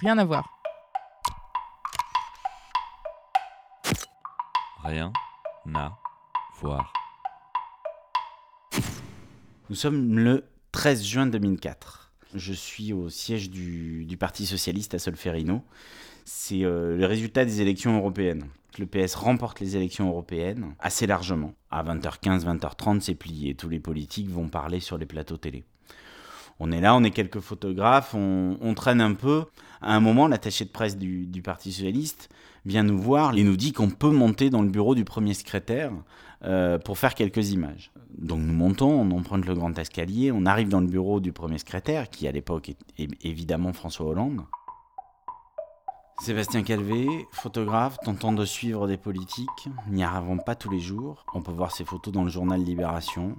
Rien à voir. Rien à voir. Nous sommes le 13 juin 2004. Je suis au siège du, du Parti Socialiste à Solferino. C'est euh, le résultat des élections européennes. Le PS remporte les élections européennes assez largement. À 20h15, 20h30, c'est plié. Tous les politiques vont parler sur les plateaux télé. On est là, on est quelques photographes, on, traîne un peu. À un moment, l'attaché de presse du, Parti Socialiste vient nous voir et nous dit qu'on peut monter dans le bureau du premier secrétaire euh, pour faire quelques images. Donc nous montons, on emprunte le grand escalier, on arrive dans le bureau du premier secrétaire, qui à l'époque est, est évidemment François Hollande. Sébastien Calvé, photographe, tentant de suivre des politiques, n'y arrivons pas tous les jours. On peut voir ses photos dans le journal Libération.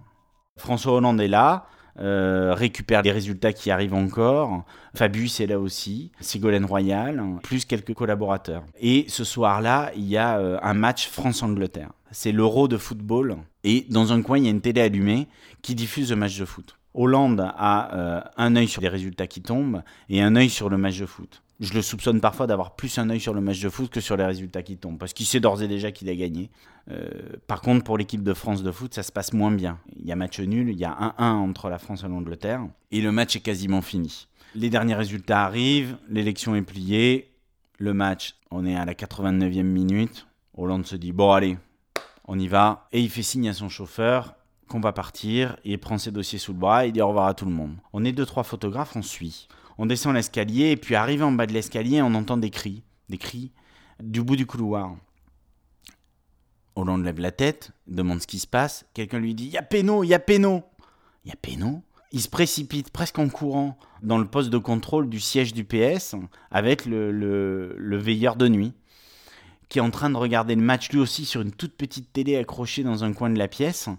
François Hollande est là, euh, récupère les résultats qui arrivent encore. Fabius est là aussi, Ségolène Royal, plus quelques collaborateurs. Et ce soir-là, il y a euh, un match France-Angleterre. C'est l'Euro de football. Et dans un coin, il y a une télé allumée qui diffuse le match de foot. Hollande a euh, un œil sur les résultats qui tombent et un œil sur le match de foot. Je le soupçonne parfois d'avoir plus un œil sur le match de foot que sur les résultats qui tombent, parce qu'il sait d'ores et déjà qu'il a gagné. Euh, par contre, pour l'équipe de France de foot, ça se passe moins bien. Il y a match nul, il y a 1-1 entre la France et l'Angleterre, et le match est quasiment fini. Les derniers résultats arrivent, l'élection est pliée, le match, on est à la 89e minute, Hollande se dit, bon allez, on y va, et il fait signe à son chauffeur, qu'on va partir, et il prend ses dossiers sous le bras et dit au revoir à tout le monde. On est deux, trois photographes, on suit. On descend l'escalier, et puis arrivé en bas de l'escalier, on entend des cris, des cris du bout du couloir. Hollande lève la tête, demande ce qui se passe, quelqu'un lui dit « Y'a Pénaud, y'a Pénaud !» Y'a Pénaud? Il se précipite presque en courant dans le poste de contrôle du siège du PS avec le, le, le veilleur de nuit qui est en train de regarder le match lui aussi sur une toute petite télé accrochée dans un coin de la pièce.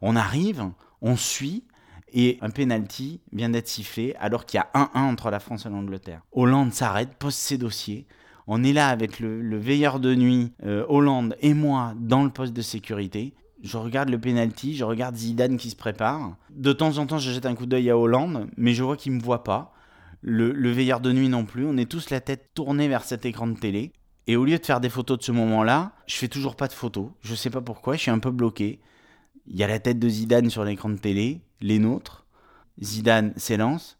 On arrive, on suit, et un penalty vient d'être sifflé alors qu'il y a 1-1 entre la France et l'Angleterre. Hollande s'arrête, pose ses dossiers. On est là avec le, le veilleur de nuit, euh, Hollande et moi dans le poste de sécurité. Je regarde le penalty, je regarde Zidane qui se prépare. De temps en temps, je jette un coup d'œil à Hollande, mais je vois qu'il me voit pas. Le, le veilleur de nuit non plus. On est tous la tête tournée vers cet écran de télé. Et au lieu de faire des photos de ce moment-là, je fais toujours pas de photos. Je sais pas pourquoi, je suis un peu bloqué. Il y a la tête de Zidane sur l'écran de télé, les nôtres. Zidane s'élance,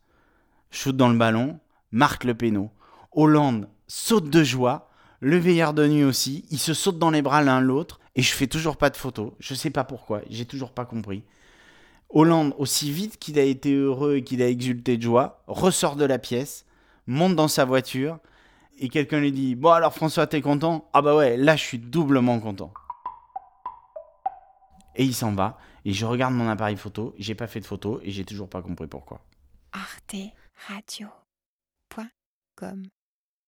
shoot dans le ballon, marque le péno. Hollande saute de joie, le veilleur de nuit aussi, ils se sautent dans les bras l'un l'autre, et je fais toujours pas de photos. Je sais pas pourquoi, j'ai toujours pas compris. Hollande, aussi vite qu'il a été heureux et qu'il a exulté de joie, ressort de la pièce, monte dans sa voiture, et quelqu'un lui dit Bon, alors François, t'es content? Ah bah ouais, là je suis doublement content. Et il s'en va, et je regarde mon appareil photo, j'ai pas fait de photo, et j'ai toujours pas compris pourquoi.